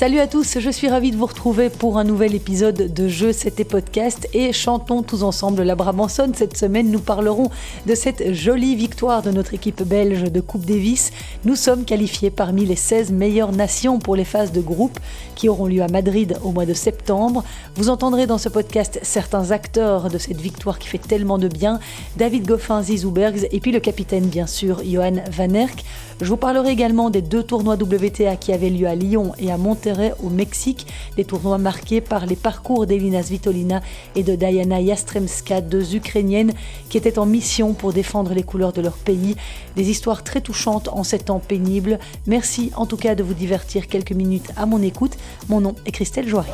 Salut à tous, je suis ravie de vous retrouver pour un nouvel épisode de Jeux C'était Podcast et chantons tous ensemble la Brabançonne. Cette semaine, nous parlerons de cette jolie victoire de notre équipe belge de Coupe Davis. Nous sommes qualifiés parmi les 16 meilleures nations pour les phases de groupe qui auront lieu à Madrid au mois de septembre. Vous entendrez dans ce podcast certains acteurs de cette victoire qui fait tellement de bien, David Goffin, Zizou Bergs et puis le capitaine bien sûr, Johan Van Erck. Je vous parlerai également des deux tournois WTA qui avaient lieu à Lyon et à Monterrey au Mexique, des tournois marqués par les parcours d'Elina Svitolina et de Diana Yastremska, deux Ukrainiennes qui étaient en mission pour défendre les couleurs de leur pays. Des histoires très touchantes en ces temps pénibles. Merci en tout cas de vous divertir quelques minutes à mon écoute. Mon nom est Christelle Joaris.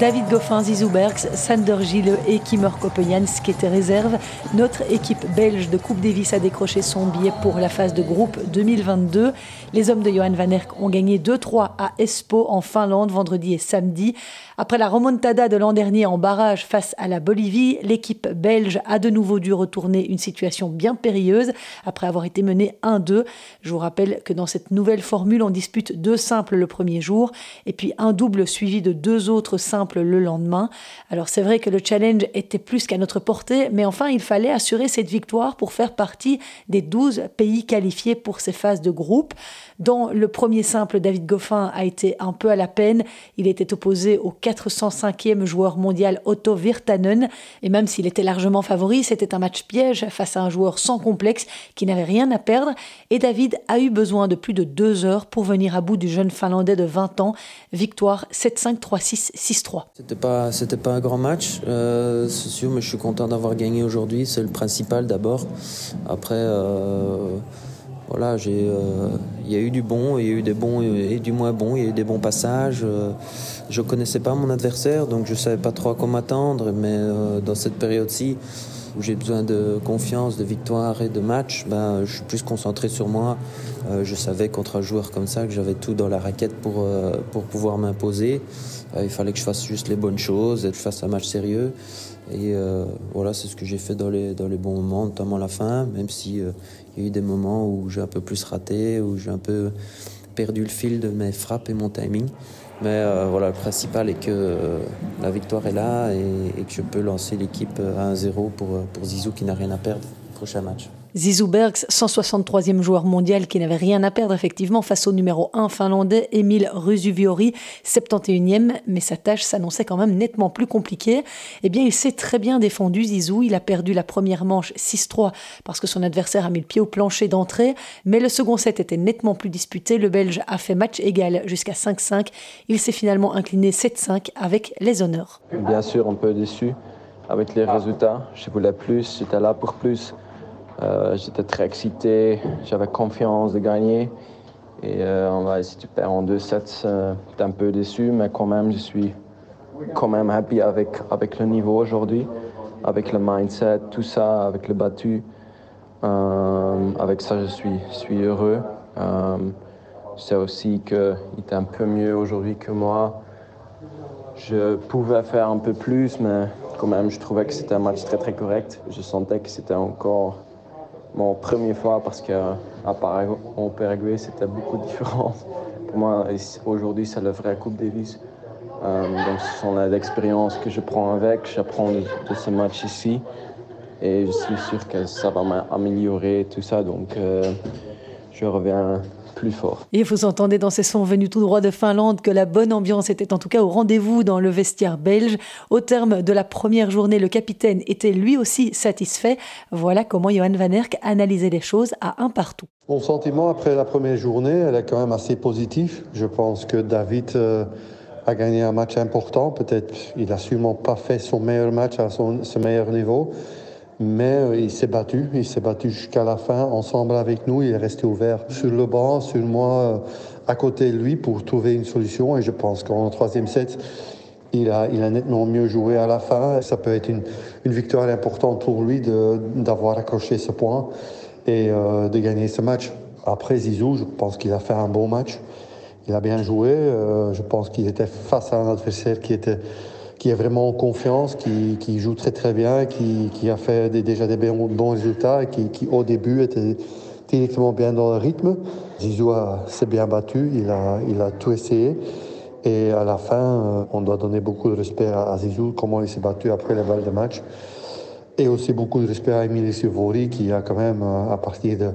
David Goffin, Zizou Bergs, Sander Gille et Kimmer Kopejans qui étaient réserves. Notre équipe belge de Coupe Davis a décroché son billet pour la phase de groupe 2022. Les hommes de Johan Van Erck ont gagné 2-3 à Espoo en Finlande vendredi et samedi. Après la remontada de l'an dernier en barrage face à la Bolivie, l'équipe belge a de nouveau dû retourner une situation bien périlleuse après avoir été menée 1-2. Je vous rappelle que dans cette nouvelle formule, on dispute deux simples le premier jour et puis un double suivi de deux autres simples le lendemain. Alors c'est vrai que le challenge était plus qu'à notre portée, mais enfin il fallait assurer cette victoire pour faire partie des 12 pays qualifiés pour ces phases de groupe. Dans le premier simple, David Goffin a été un peu à la peine. Il était opposé au 405e joueur mondial Otto Virtanen. Et même s'il était largement favori, c'était un match piège face à un joueur sans complexe qui n'avait rien à perdre. Et David a eu besoin de plus de deux heures pour venir à bout du jeune Finlandais de 20 ans. Victoire 7-5, 3-6, 6-3. C'était pas, c'était pas un grand match, euh, c'est sûr, mais je suis content d'avoir gagné aujourd'hui. C'est le principal d'abord. Après, euh, voilà, euh, il y a eu du bon, il y a eu des bons et du moins bon, il y a eu des bons passages. Je connaissais pas mon adversaire, donc je savais pas trop à quoi m'attendre, mais dans cette période-ci, où j'ai besoin de confiance, de victoire et de match, ben, je suis plus concentré sur moi. Je savais contre un joueur comme ça que j'avais tout dans la raquette pour, pour pouvoir m'imposer. Euh, il fallait que je fasse juste les bonnes choses et que je fasse un match sérieux. Et euh, voilà, c'est ce que j'ai fait dans les, dans les bons moments, notamment la fin, même si euh, y a eu des moments où j'ai un peu plus raté, où j'ai un peu perdu le fil de mes frappes et mon timing. Mais euh, voilà, le principal est que la victoire est là et, que je peux lancer l'équipe à 1-0 pour, pour Zizou qui n'a rien à perdre. Prochain match. Zizou Bergs, 163e joueur mondial qui n'avait rien à perdre effectivement face au numéro 1 finlandais Emile Rusuviori, 71e, mais sa tâche s'annonçait quand même nettement plus compliquée. Eh bien, il s'est très bien défendu Zizou, il a perdu la première manche 6-3 parce que son adversaire a mis le pied au plancher d'entrée, mais le second set était nettement plus disputé, le Belge a fait match égal jusqu'à 5-5, il s'est finalement incliné 7-5 avec les honneurs. Bien sûr, un peu déçu avec les résultats. Je voulais plus, j'étais là pour plus. Euh, j'étais très excité, j'avais confiance de gagner. Et euh, on va, si tu perds en 2-7, euh, t'es un peu déçu, mais quand même, je suis quand même happy avec, avec le niveau aujourd'hui, avec le mindset, tout ça, avec le battu. Euh, avec ça, je suis, je suis heureux. Sais aussi qu'il était un peu mieux aujourd'hui que moi. Je pouvais faire un peu plus, mais quand même, je trouvais que c'était un match très très correct. Je sentais que c'était encore mon premier fois parce en Paraguay, c'était beaucoup différent. Pour moi, aujourd'hui, c'est la vraie Coupe Davis. Euh, donc, ce sont l'expérience que je prends avec. J'apprends de, de, ce match ici. Et je suis sûr que ça va m'améliorer, tout ça. Donc, euh, je reviens plus fort. Et vous entendez dans ces sons venus tout droit de Finlande que la bonne ambiance était en tout cas au rendez-vous dans le vestiaire belge. Au terme de la première journée, le capitaine était lui aussi satisfait. Voilà comment Johan Van Erck analysait les choses à un partout. Mon sentiment après la première journée, elle est quand même assez positif. Je pense que David euh, a gagné un match important. Peut-être il n'a sûrement pas fait son meilleur match à son, son meilleur niveau. Mais euh, il s'est battu, il s'est battu jusqu'à la fin ensemble avec nous. Il est resté ouvert sur le banc, sur moi, euh, à côté de lui pour trouver une solution. Et je pense qu'en troisième set, il a, il a nettement mieux joué à la fin. Ça peut être une, une victoire importante pour lui d'avoir accroché ce point. et euh, de gagner ce match. Après Zizou, je pense qu'il a fait un bon match. Il a bien joué. Euh, je pense qu'il était face à un adversaire qui était qui est vraiment en confiance, qui, qui joue très très bien, qui, qui a fait déjà des bons, résultats qui, qui, au début était directement bien dans le rythme. Zizou s'est bien battu, il a, il a tout essayé. Et à la fin, euh, on doit donner beaucoup de respect à Zizou, comment il s'est battu après les balles de match. Et aussi beaucoup de respect à Emile Sivori, qui a quand même, euh, à partir de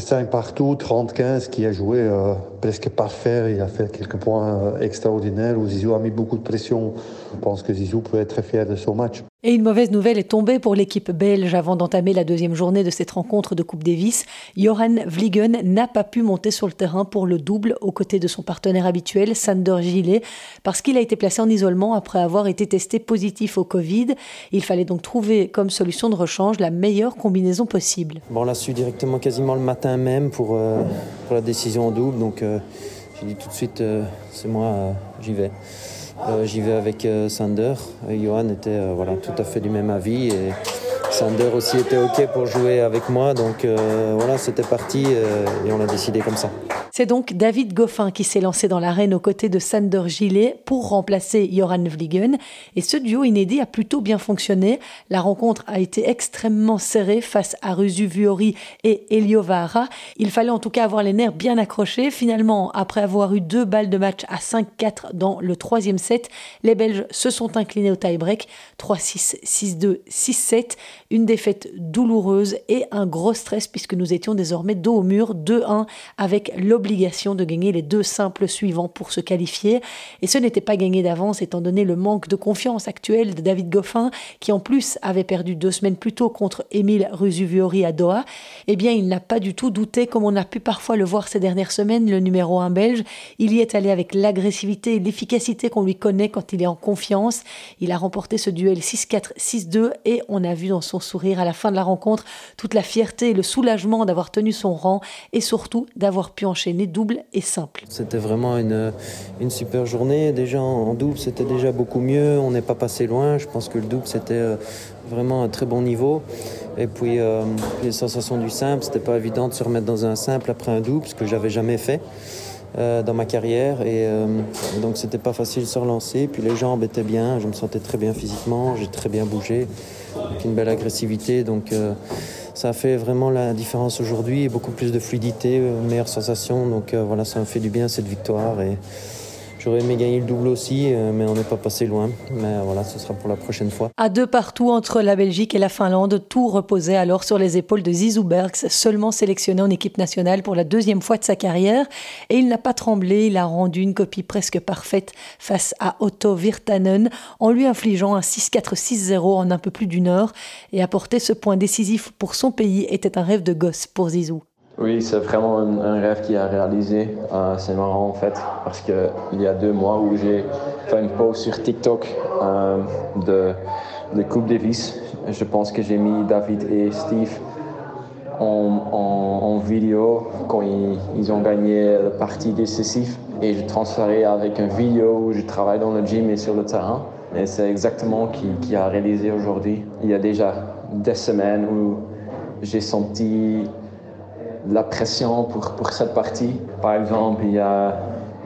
5 partout, 30-15, qui a joué euh, presque parfait. Il a fait quelques points euh, extraordinaires où Zizou a mis beaucoup de pression. Je pense que Zizou peut être fier de son match. Et une mauvaise nouvelle est tombée pour l'équipe belge avant d'entamer la deuxième journée de cette rencontre de Coupe Davis. Joran Vliegen n'a pas pu monter sur le terrain pour le double aux côtés de son partenaire habituel, Sander Gillet, parce qu'il a été placé en isolement après avoir été testé positif au Covid. Il fallait donc trouver comme solution de rechange la meilleure combinaison possible. On l'a su directement quasiment le matin même pour, euh, la décision en double, donc euh, j'ai dit tout de suite, euh, c'est moi, j'y vais. Euh, j'y vais avec euh, Sander. Johan était euh, voilà, tout à fait du même avis et Sander aussi était OK pour jouer avec moi. Donc voilà, c'était parti et on a décidé comme ça. C'est donc David Goffin qui s'est lancé dans l'arène aux côtés de Sander Gillet pour remplacer Joran Vliegen. Et ce duo inédit a plutôt bien fonctionné. La rencontre a été extrêmement serrée face à Ruzu Vuori et Elio Vahara. Il fallait en tout cas avoir les nerfs bien accrochés. Finalement, après avoir eu deux balles de match à 5-4 dans le troisième set, les Belges se sont inclinés au tie-break 3-6, 6-2, 6-7. Une défaite douloureuse et un gros stress puisque nous étions désormais dos au mur 2-1 avec l'obligation obligation de gagner les deux simples suivants pour se qualifier. Et ce n'était pas gagné d'avance étant donné le manque de confiance actuel de David Goffin, qui en plus avait perdu deux semaines plus tôt contre Émile Rusuviori à Doha. Eh bien, il n'a pas du tout douté, comme on a pu parfois le voir ces dernières semaines, le numéro 1 belge. Il y est allé avec l'agressivité et l'efficacité qu'on lui connaît quand il est en confiance. Il a remporté ce duel 6-4, 6-2 et on a vu dans son sourire à la fin de la rencontre toute la fierté et le soulagement d'avoir tenu son rang et surtout d'avoir pu enchaîner double et simple. C'était vraiment une, une super journée. Déjà en double, c'était déjà beaucoup mieux. On n'est pas passé loin. Je pense que le double, c'était euh, vraiment un très bon niveau. Et puis euh, les sensations du simple, c'était pas évident de se remettre dans un simple après un double, ce que j'avais jamais fait. Euh, dans ma carrière et euh, donc c'était pas facile de se relancer puis les jambes étaient bien je me sentais très bien physiquement j'ai très bien bougé une belle agressivité donc ça fait vraiment la différence aujourd'hui beaucoup plus de fluidité une meilleure sensation. Donc euh, voilà ça me fait du bien cette victoire. Et J'aurais aimé gagner le double aussi, euh, mais on n'est pas passé loin. Mais voilà, ce sera pour la prochaine fois. À deux partout entre la Belgique et la Finlande, tout reposait alors sur les épaules de Zizou Bergs, seulement sélectionné en équipe nationale pour la deuxième fois de sa carrière. Et il n'a pas tremblé, il a rendu une copie presque parfaite face à Otto Virtanen en lui infligeant un 6-4-6-0 en un peu plus d'une heure. Et apporter ce point décisif pour son pays était un rêve de gosse pour Zizou. Oui, c'est vraiment un, rêve qui a réalisé. C'est marrant en fait, parce qu'il y a deux mois où j'ai fait une pause sur TikTok euh, de, de Coupe Davis. Je pense que j'ai mis David et Steve en, en, vidéo quand ils, ils, ont gagné la partie décisive. Et je transféré avec une vidéo où je travaille dans le gym et sur le terrain. Et c'est exactement qui, qui a réalisé aujourd'hui. Il y a déjà des semaines où j'ai senti la pression pour, pour cette partie. Par exemple, il y a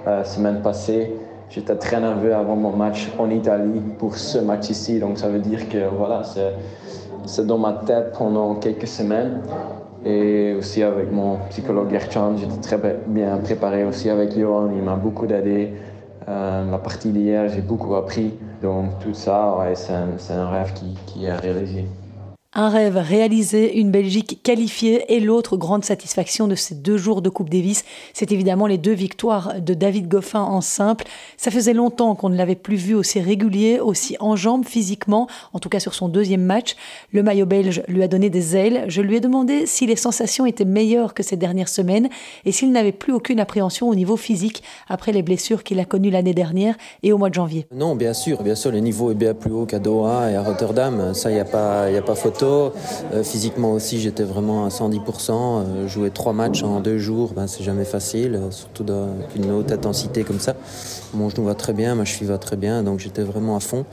la semaine passée, j'étais très nerveux avant mon match en Italie pour ce match ici. Donc ça veut dire que voilà, c'est dans ma tête pendant quelques semaines. Et aussi avec mon psychologue Gerchan, j'étais très bien préparé aussi avec Johan, il m'a beaucoup aidé. Euh, la partie d'hier, j'ai beaucoup appris. Donc tout ça, ouais, c'est un, un, rêve qui, qui est réalisé. Un rêve réalisé, une Belgique qualifiée et l'autre grande satisfaction de ces deux jours de Coupe Davis, c'est évidemment les deux victoires de David Goffin en simple. Ça faisait longtemps qu'on ne l'avait plus vu aussi régulier, aussi en jambes physiquement, en tout cas sur son deuxième match. Le maillot belge lui a donné des ailes. Je lui ai demandé si les sensations étaient meilleures que ces dernières semaines et s'il n'avait plus aucune appréhension au niveau physique après les blessures qu'il a connues l'année dernière et au mois de janvier. Non, bien sûr, bien sûr, le niveau est bien plus haut qu'à Doha et à Rotterdam. Ça, il n'y a a pas photo. Morceaux. physiquement aussi, j'étais vraiment à 110%. jouer trois matchs en deux jours, ben, c'est jamais facile, surtout dans une haute intensité comme ça. Mon genou va très bien, ma cheville va très bien, donc j'étais vraiment à fond.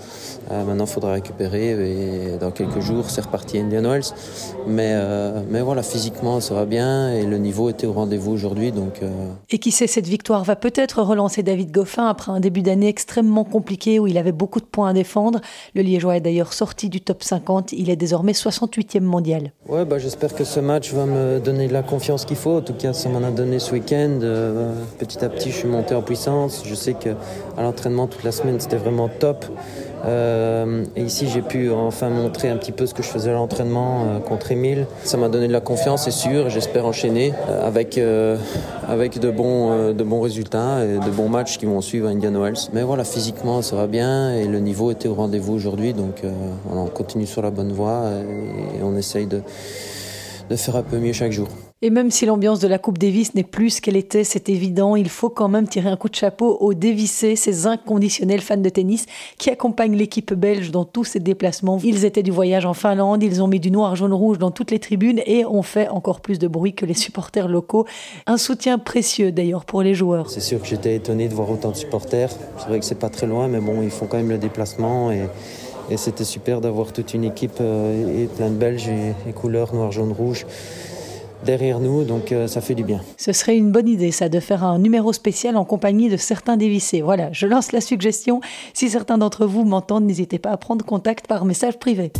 maintenant, il faudra récupérer et dans quelques jours, c'est reparti Indian Wells. Mais, mais voilà, physiquement, ça va bien et le niveau était au rendez-vous aujourd'hui. Donc, Et qui sait, cette victoire va peut-être relancer David Goffin après un début d'année extrêmement compliqué où il avait beaucoup de points à défendre. Le Liégeois est d'ailleurs sorti du top 50. Il est désormais 68e mondial. Ouais, bah, j'espère que ce match va me donner la confiance qu'il faut. En tout cas, ça m'en a donné ce week-end. Euh, petit à petit, je suis monté en puissance. Je sais qu'à l'entraînement toute la semaine, c'était vraiment top. Euh, et ici, j'ai pu enfin montrer un petit peu ce que je faisais à l'entraînement euh, contre Emile. Ça m'a donné de la confiance, c'est sûr. J'espère enchaîner euh, avec, avec de, bons, de bons résultats et de bons matchs qui vont suivre à Indian Wells. Mais voilà, physiquement, ça va bien et le niveau était au rendez-vous aujourd'hui. Donc, on continue sur la bonne voie et on essaye de, de faire un peu mieux chaque jour. Et même si l'ambiance de la Coupe Davis n'est plus ce qu'elle était, c'est évident, il faut quand même tirer un coup de chapeau aux Davisés, ces inconditionnels fans de tennis qui accompagnent l'équipe belge dans tous ses déplacements. Ils étaient du voyage en Finlande, ils ont mis du noir, jaune, rouge dans toutes les tribunes et ont fait encore plus de bruit que les supporters locaux. Un soutien précieux d'ailleurs pour les joueurs. C'est sûr que j'étais étonné de voir autant de supporters. C'est vrai que c'est pas très loin, mais bon, ils font quand même le déplacement et et c'était super d'avoir toute une équipe euh, et plein de Belges et, couleurs noir, jaune, rouge derrière nous, donc euh, ça fait du bien. Ce serait une bonne idée, ça, de faire un numéro spécial en compagnie de certains dévissés. Voilà, je lance la suggestion. Si certains d'entre vous m'entendent, n'hésitez pas à prendre contact par message privé.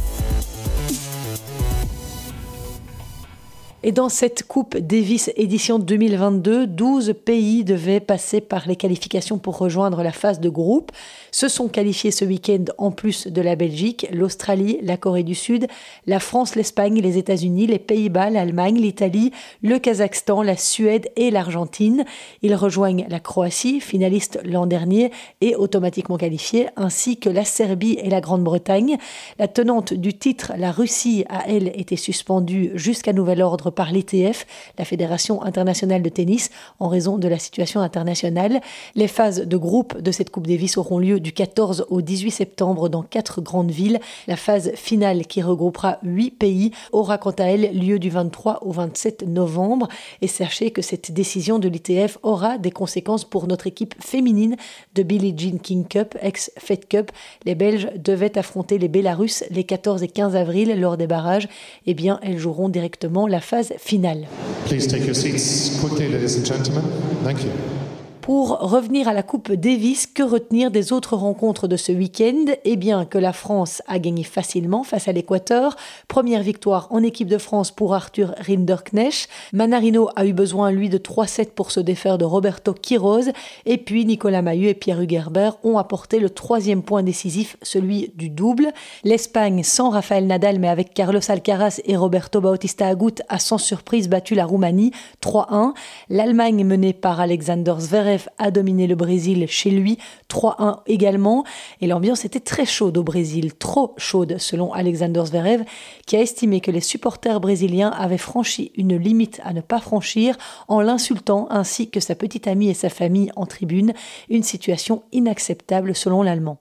Et dans cette Coupe Davis édition 2022, 12 pays devaient passer par les qualifications pour rejoindre la phase de groupe. Se sont qualifiés ce week-end en plus de la Belgique, l'Australie, la Corée du Sud, la France, l'Espagne, les États-Unis, les Pays-Bas, l'Allemagne, l'Italie, le Kazakhstan, la Suède et l'Argentine. Ils rejoignent la Croatie, finaliste l'an dernier et automatiquement qualifiée, ainsi que la Serbie et la Grande-Bretagne. La tenante du titre, la Russie, a elle été suspendue jusqu'à nouvel ordre par l'ETF, la Fédération internationale de tennis, en raison de la situation internationale. Les phases de groupe de cette Coupe Davis auront lieu du 14 au 18 septembre dans quatre grandes villes. La phase finale, qui regroupera huit pays, aura quant à elle lieu du 23 au 27 novembre. Et sachez que cette décision de l'ITF aura des conséquences pour notre équipe féminine de Billie Jean King Cup, ex-Fed Cup. Les Belges devaient affronter les Bélarusses les 14 et 15 avril lors des barrages. Eh bien, elles joueront directement la phase finale. Please take your seats quickly, ladies and gentlemen. Thank you. Pour revenir à la Coupe Davis, que retenir des autres rencontres de ce week-end? Eh bien, que la France a gagné facilement face à l'Équateur. Première victoire en équipe de France pour Arthur Rinderknecht. Manarino a eu besoin, lui, de 3-7 pour se défaire de Roberto Quiroz. Et puis, Nicolas Mahut et Pierre Hugerbert ont apporté le troisième point décisif, celui du double. L'Espagne, sans Rafael Nadal, mais avec Carlos Alcaraz et Roberto Bautista Agut, a sans surprise battu la Roumanie 3-1. L'Allemagne, menée par Alexander Zverev, a dominé le Brésil chez lui, 3-1 également. Et l'ambiance était très chaude au Brésil, trop chaude selon Alexander Zverev, qui a estimé que les supporters brésiliens avaient franchi une limite à ne pas franchir en l'insultant ainsi que sa petite amie et sa famille en tribune, une situation inacceptable selon l'Allemand.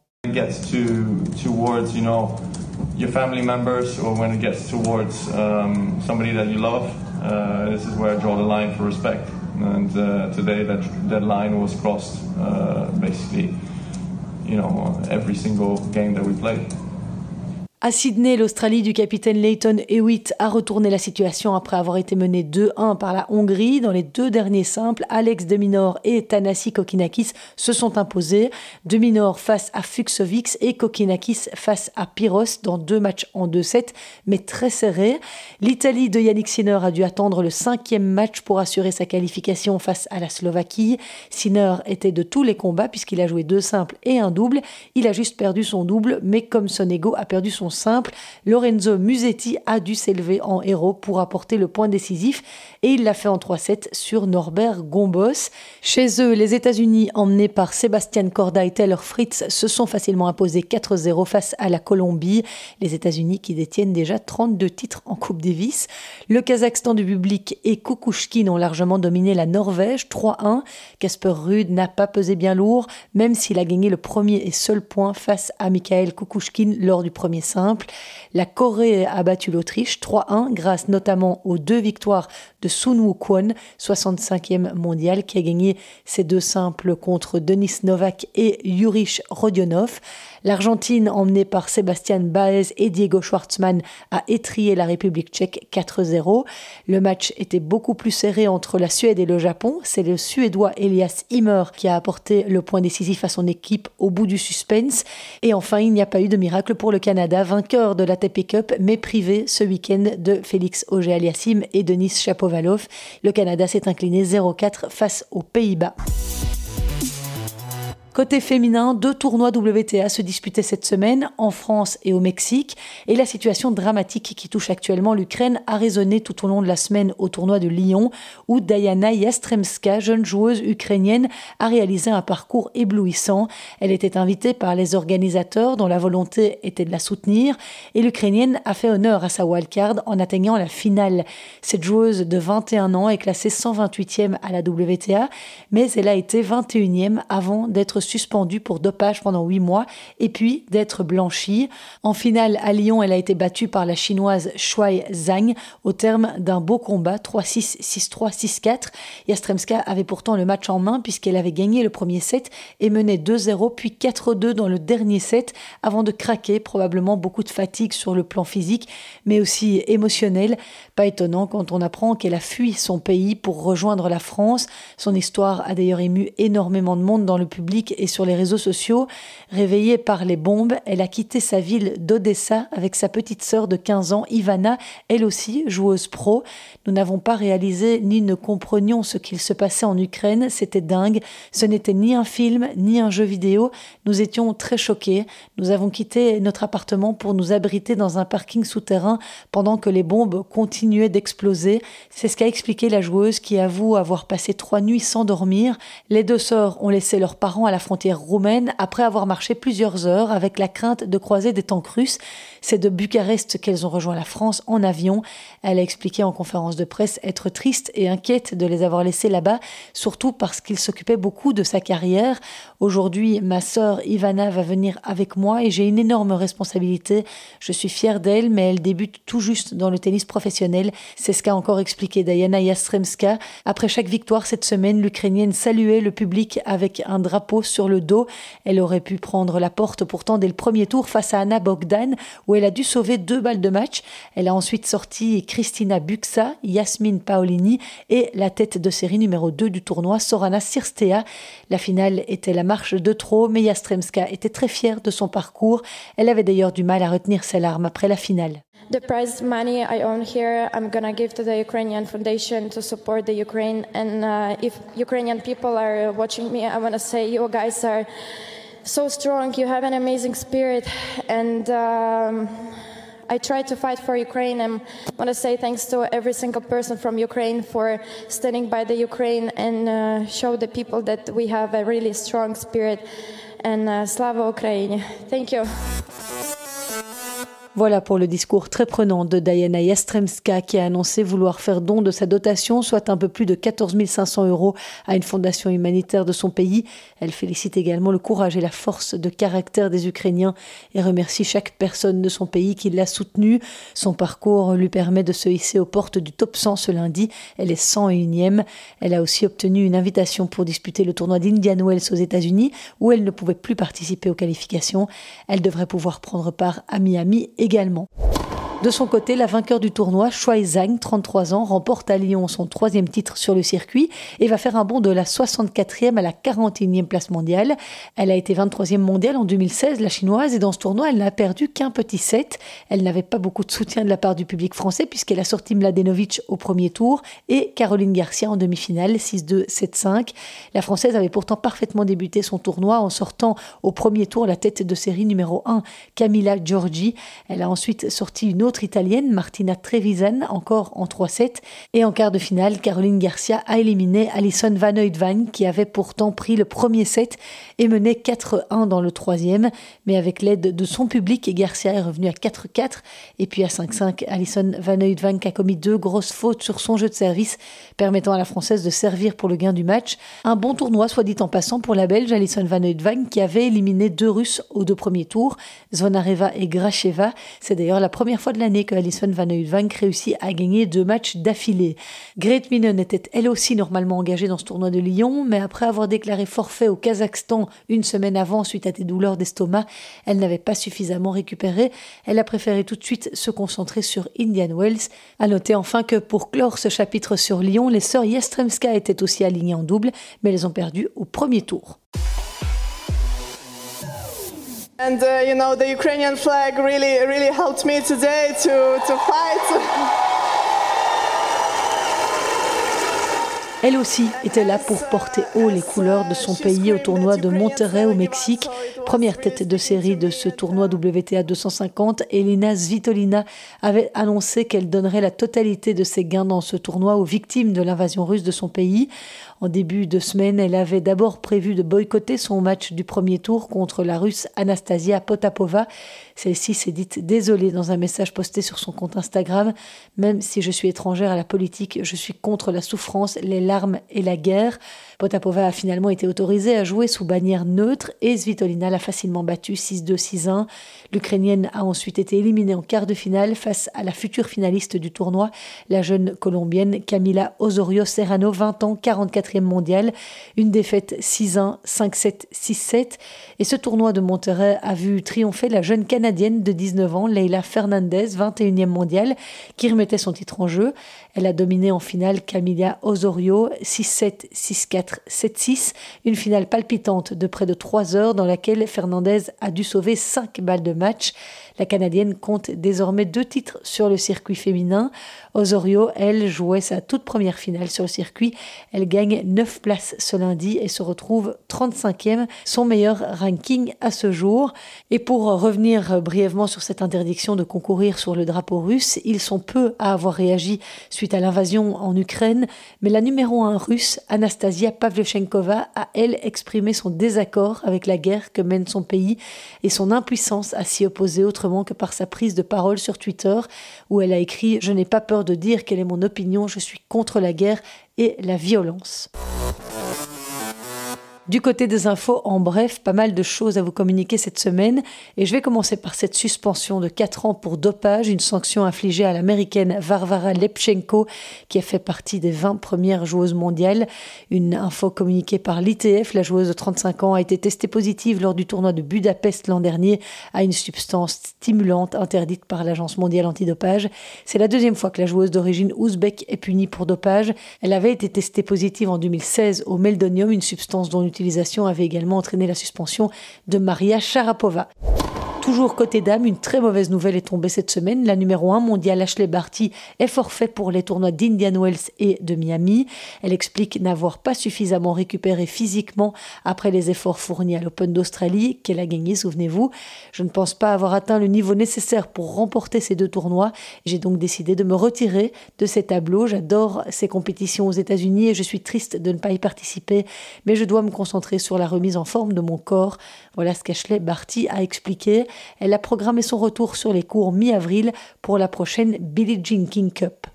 your family members or when it gets towards um, somebody that you love, uh, this is where I draw the line for respect. And uh, today that that line was crossed uh, basically, you know, every single game that we played. À Sydney, l'Australie du capitaine Leighton Hewitt a retourné la situation après avoir été mené 2-1 par la Hongrie. Dans les deux derniers simples, Alex Deminor et Tanasi Kokinakis se sont imposés. Deminor face à Fuxovics et Kokinakis face à Pyros dans deux matchs en 2-7, mais très serrés. L'Italie de Yannick Sinner a dû attendre le cinquième match pour assurer sa qualification face à la Slovaquie. Sinner était de tous les combats puisqu'il a joué deux simples et un double. Il a juste perdu son double, mais comme Sonego a perdu son simple, Lorenzo Musetti a dû s'élever en héros pour apporter le point décisif et il l'a fait en 3-7 sur Norbert Gombos. Chez eux, les États-Unis, emmenés par Sébastien Corda et Taylor Fritz, se sont facilement imposés 4-0 face à la Colombie. Les États-Unis qui détiennent déjà 32 titres en Coupe Davis. Le Kazakhstan du public et Kukushkin ont largement dominé la Norvège 3-1. Casper Ruud n'a pas pesé bien lourd, même s'il a gagné le premier et seul point face à Michael Kukushkin lors du premier 5 La Corée a battu l'Autriche 3-1 grâce notamment aux deux victoires de Sun Woo-kwon, 65e mondial, qui a gagné ses deux simples contre Denis Novak et Yurich Rodionov. L'Argentine, emmenée par Sébastien Baez et Diego Schwartzmann, a étrié la République tchèque 4-0. Le match était beaucoup plus serré entre la Suède et le Japon. C'est le Suédois Elias Himmer qui a apporté le point décisif à son équipe au bout du suspense. Et enfin, il n'y a pas eu de miracle pour le Canada, vainqueur de la TP Cup, mais privé ce week-end de Félix Auger-Aliassime et Denis Chapovalov. Le Canada s'est incliné 0-4 face aux Pays-Bas. Côté féminin, deux tournois WTA se disputaient cette semaine en France et au Mexique et la situation dramatique qui touche actuellement l'Ukraine a résonné tout au long de la semaine au tournoi de Lyon où Diana Yastremska, jeune joueuse ukrainienne, a réalisé un parcours éblouissant. Elle était invitée par les organisateurs dont la volonté était de la soutenir et l'Ukrainienne a fait honneur à sa wildcard en atteignant la finale. Cette joueuse de 21 ans est classée 128e à la WTA mais elle a été 21e avant d'être suspendue pour dopage pendant huit mois et puis d'être blanchie. En finale à Lyon, elle a été battue par la chinoise Shuai Zhang au terme d'un beau combat 3-6, 6-3, 6-4. Yastremska avait pourtant le match en main puisqu'elle avait gagné le premier set et menait 2-0 puis 4-2 dans le dernier set avant de craquer, probablement beaucoup de fatigue sur le plan physique mais aussi émotionnel. Pas étonnant quand on apprend qu'elle a fui son pays pour rejoindre la France. Son histoire a d'ailleurs ému énormément de monde dans le public et sur les réseaux sociaux. Réveillée par les bombes, elle a quitté sa ville d'Odessa avec sa petite sœur de 15 ans, Ivana, elle aussi joueuse pro. Nous n'avons pas réalisé ni ne comprenions ce qu'il se passait en Ukraine, c'était dingue. Ce n'était ni un film, ni un jeu vidéo. Nous étions très choqués. Nous avons quitté notre appartement pour nous abriter dans un parking souterrain pendant que les bombes continuaient d'exploser. C'est ce qu'a expliqué la joueuse qui avoue avoir passé trois nuits sans dormir. Les deux sœurs ont laissé leurs parents à la frontière roumaine après avoir marché plusieurs heures avec la crainte de croiser des tanks russes. C'est de Bucarest qu'elles ont rejoint la France en avion. Elle a expliqué en conférence de presse être triste et inquiète de les avoir laissés là-bas, surtout parce qu'ils s'occupaient beaucoup de sa carrière. Aujourd'hui, ma sœur Ivana va venir avec moi et j'ai une énorme responsabilité. Je suis fière d'elle, mais elle débute tout juste dans le tennis professionnel. C'est ce qu'a encore expliqué Diana Yastremska. Après chaque victoire cette semaine, l'Ukrainienne saluait le public avec un drapeau sur le dos. Elle aurait pu prendre la porte pourtant dès le premier tour face à Anna Bogdan, où elle a dû sauver deux balles de match. Elle a ensuite sorti Christina Buxa, Yasmine Paolini et la tête de série numéro 2 du tournoi, Sorana Sirstea. La finale était la marche de trop, mais Yastremska était très fière de son parcours. Elle avait d'ailleurs du mal à retenir ses larmes après la finale. The prize money I own here, I'm gonna give to the Ukrainian Foundation to support the Ukraine. And uh, if Ukrainian people are watching me, I wanna say you guys are so strong. You have an amazing spirit, and um, I try to fight for Ukraine. I want to say thanks to every single person from Ukraine for standing by the Ukraine and uh, show the people that we have a really strong spirit. And uh, Slava Ukraine. Thank you. Voilà pour le discours très prenant de Diana Yastremska qui a annoncé vouloir faire don de sa dotation, soit un peu plus de 14 500 euros, à une fondation humanitaire de son pays. Elle félicite également le courage et la force de caractère des Ukrainiens et remercie chaque personne de son pays qui l'a soutenue. Son parcours lui permet de se hisser aux portes du top 100 ce lundi. Elle est 101e. Elle a aussi obtenu une invitation pour disputer le tournoi d'Indian Wells aux États-Unis où elle ne pouvait plus participer aux qualifications. Elle devrait pouvoir prendre part à Miami également. De son côté, la vainqueur du tournoi, Shuai Zhang, 33 ans, remporte à Lyon son troisième titre sur le circuit et va faire un bond de la 64e à la 41e place mondiale. Elle a été 23e mondiale en 2016, la chinoise, et dans ce tournoi, elle n'a perdu qu'un petit set. Elle n'avait pas beaucoup de soutien de la part du public français puisqu'elle a sorti Mladenovic au premier tour et Caroline Garcia en demi-finale, 6-2, 7-5. La française avait pourtant parfaitement débuté son tournoi en sortant au premier tour la tête de série numéro 1, Camila Giorgi. Elle a ensuite sorti une autre Italienne, Martina Trevisan, encore en 3-7. Et en quart de finale, Caroline Garcia a éliminé Alison Van Oudvan, qui avait pourtant pris le premier set et menait 4-1 dans le troisième. Mais avec l'aide de son public, Garcia est revenue à 4-4. Et puis à 5-5, Alison Van Oudvan a commis deux grosses fautes sur son jeu de service, permettant à la Française de servir pour le gain du match. Un bon tournoi, soit dit en passant, pour la Belge Alison Van Oudvan, qui avait éliminé deux Russes aux deux premiers tours, Zvonareva et Gracheva. C'est d'ailleurs la première fois de l'année que Alison Van Oudvank réussit à gagner deux matchs d'affilée. Great Minen était elle aussi normalement engagée dans ce tournoi de Lyon, mais après avoir déclaré forfait au Kazakhstan une semaine avant suite à des douleurs d'estomac, elle n'avait pas suffisamment récupéré. Elle a préféré tout de suite se concentrer sur Indian Wells. À noter enfin que pour clore ce chapitre sur Lyon, les sœurs Yastremska étaient aussi alignées en double, mais elles ont perdu au premier tour. And uh, the Ukrainian flag really, helped me today to, to fight. Elle aussi était là pour porter haut les couleurs de son pays au tournoi de Monterrey au Mexique. Première tête de série de ce tournoi WTA 250, Elina Svitolina avait annoncé qu'elle donnerait la totalité de ses gains dans ce tournoi aux victimes de l'invasion russe de son pays. En début de semaine, elle avait d'abord prévu de boycotter son match du premier tour contre la russe Anastasia Potapova. Celle-ci s'est dite désolée dans un message posté sur son compte Instagram. Même si je suis étrangère à la politique, je suis contre la souffrance, les larmes et la guerre. Potapova a finalement été autorisée à jouer sous bannière neutre et Svitolina l'a facilement battue 6-2-6-1. L'Ukrainienne a ensuite été éliminée en quart de finale face à la future finaliste du tournoi, la jeune colombienne Camila Osorio Serrano, 20 ans, 44e mondiale. Une défaite 6-1, 5-7, 6-7. Et ce tournoi de Monterrey a vu triompher la jeune canadienne de 19 ans, Leila Fernandez, 21e mondiale, qui remettait son titre en jeu. Elle a dominé en finale Camilla Osorio 6-7, 6-4, 7-6. Une finale palpitante de près de 3 heures dans laquelle Fernandez a dû sauver 5 balles de match. La Canadienne compte désormais deux titres sur le circuit féminin. Osorio, elle, jouait sa toute première finale sur le circuit. Elle gagne 9 places ce lundi et se retrouve 35e, son meilleur ranking à ce jour. Et pour revenir brièvement sur cette interdiction de concourir sur le drapeau russe, ils sont peu à avoir réagi suite à l'invasion en Ukraine, mais la numéro 1 russe, Anastasia Pavlyuchenkova, a elle exprimé son désaccord avec la guerre que mène son pays et son impuissance à s'y opposer autrement que par sa prise de parole sur Twitter, où elle a écrit Je n'ai pas peur de dire quelle est mon opinion, je suis contre la guerre et la violence. Du côté des infos, en bref, pas mal de choses à vous communiquer cette semaine. Et je vais commencer par cette suspension de 4 ans pour dopage, une sanction infligée à l'américaine Varvara Lepchenko, qui a fait partie des 20 premières joueuses mondiales. Une info communiquée par l'ITF, la joueuse de 35 ans a été testée positive lors du tournoi de Budapest l'an dernier à une substance stimulante interdite par l'Agence mondiale antidopage. C'est la deuxième fois que la joueuse d'origine ouzbek est punie pour dopage. Elle avait été testée positive en 2016 au meldonium, une substance dont l'utilisation avait également entraîné la suspension de Maria Sharapova. Toujours côté dames, une très mauvaise nouvelle est tombée cette semaine. La numéro 1 mondiale Ashley Barty est forfait pour les tournois d'Indian Wells et de Miami. Elle explique n'avoir pas suffisamment récupéré physiquement après les efforts fournis à l'Open d'Australie qu'elle a gagné, souvenez-vous. Je ne pense pas avoir atteint le niveau nécessaire pour remporter ces deux tournois. J'ai donc décidé de me retirer de ces tableaux. J'adore ces compétitions aux États-Unis et je suis triste de ne pas y participer, mais je dois me concentrer sur la remise en forme de mon corps. Voilà ce qu'Ashley Barty a expliqué. Elle a programmé son retour sur les cours mi-avril pour la prochaine Billie Jean King Cup.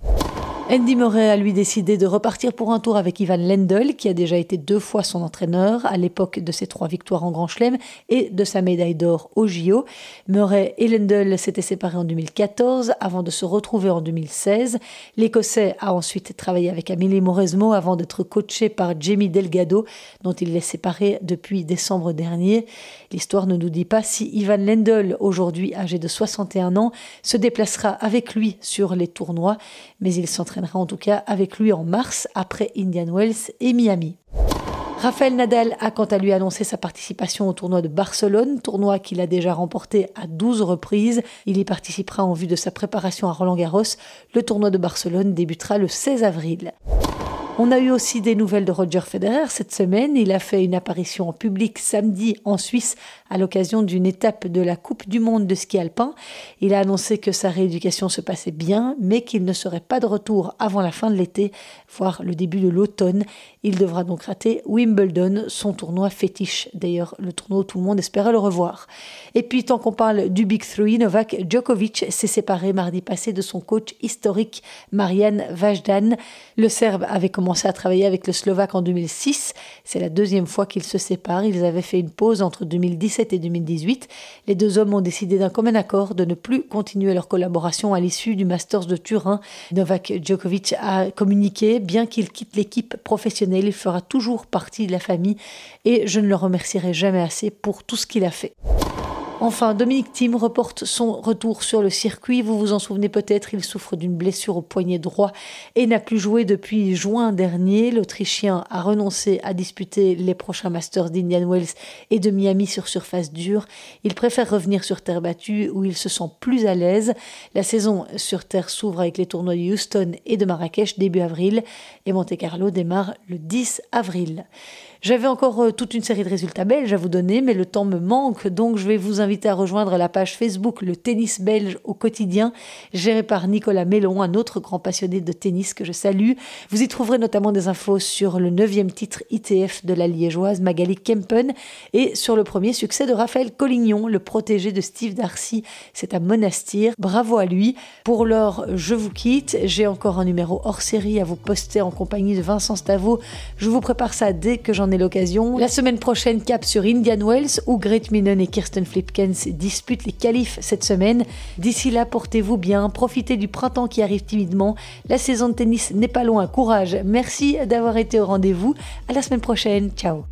Andy Murray a lui décidé de repartir pour un tour avec Ivan Lendl, qui a déjà été deux fois son entraîneur à l'époque de ses trois victoires en Grand Chelem et de sa médaille d'or au JO. Murray et Lendl s'étaient séparés en 2014 avant de se retrouver en 2016. L'Écossais a ensuite travaillé avec Amélie Mauresmo avant d'être coaché par Jamie Delgado, dont il est séparé depuis décembre dernier. L'histoire ne nous dit pas si Ivan Lendl, aujourd'hui âgé de 61 ans, se déplacera avec lui sur les tournois, mais il s'entraîne en tout cas avec lui en mars après Indian Wells et Miami. Raphaël Nadal a quant à lui annoncé sa participation au tournoi de Barcelone, tournoi qu'il a déjà remporté à 12 reprises. Il y participera en vue de sa préparation à Roland Garros. Le tournoi de Barcelone débutera le 16 avril. On a eu aussi des nouvelles de Roger Federer cette semaine. Il a fait une apparition en public samedi en Suisse à l'occasion d'une étape de la Coupe du Monde de ski alpin. Il a annoncé que sa rééducation se passait bien, mais qu'il ne serait pas de retour avant la fin de l'été, voire le début de l'automne. Il devra donc rater Wimbledon, son tournoi fétiche. D'ailleurs, le tournoi où tout le monde espérait le revoir. Et puis, tant qu'on parle du Big Three, Novak Djokovic s'est séparé mardi passé de son coach historique, Marian Vajdan. Le Serbe avait commencé commencé à travailler avec le Slovaque en 2006. C'est la deuxième fois qu'ils se séparent. Ils avaient fait une pause entre 2017 et 2018. Les deux hommes ont décidé d'un commun accord de ne plus continuer leur collaboration à l'issue du Masters de Turin. Novak Djokovic a communiqué, bien qu'il quitte l'équipe professionnelle, il fera toujours partie de la famille et je ne le remercierai jamais assez pour tout ce qu'il a fait. Enfin, Dominique Thiem reporte son retour sur le circuit. Vous vous en souvenez peut-être, il souffre d'une blessure au poignet droit et n'a plus joué depuis juin dernier. L'Autrichien a renoncé à disputer les prochains Masters d'Indian Wells et de Miami sur surface dure. Il préfère revenir sur terre battue où il se sent plus à l'aise. La saison sur terre s'ouvre avec les tournois de Houston et de Marrakech début avril et Monte Carlo démarre le 10 avril. J'avais encore euh, toute une série de résultats belges à vous donner, mais le temps me manque, donc je vais vous inviter à rejoindre la page Facebook Le Tennis Belge au quotidien, gérée par Nicolas Mélon, un autre grand passionné de tennis que je salue. Vous y trouverez notamment des infos sur le neuvième titre ITF de la liégeoise Magali Kempen et sur le premier succès de Raphaël Collignon, le protégé de Steve Darcy. C'est à Monastir. Bravo à lui. Pour l'heure, je vous quitte. J'ai encore un numéro hors série à vous poster en compagnie de Vincent Stavo. Je vous prépare ça dès que j'en l'occasion. La semaine prochaine, cap sur Indian Wells, où Great Minen et Kirsten Flipkens disputent les qualifs cette semaine. D'ici là, portez-vous bien, profitez du printemps qui arrive timidement. La saison de tennis n'est pas loin, courage. Merci d'avoir été au rendez-vous. À la semaine prochaine. Ciao.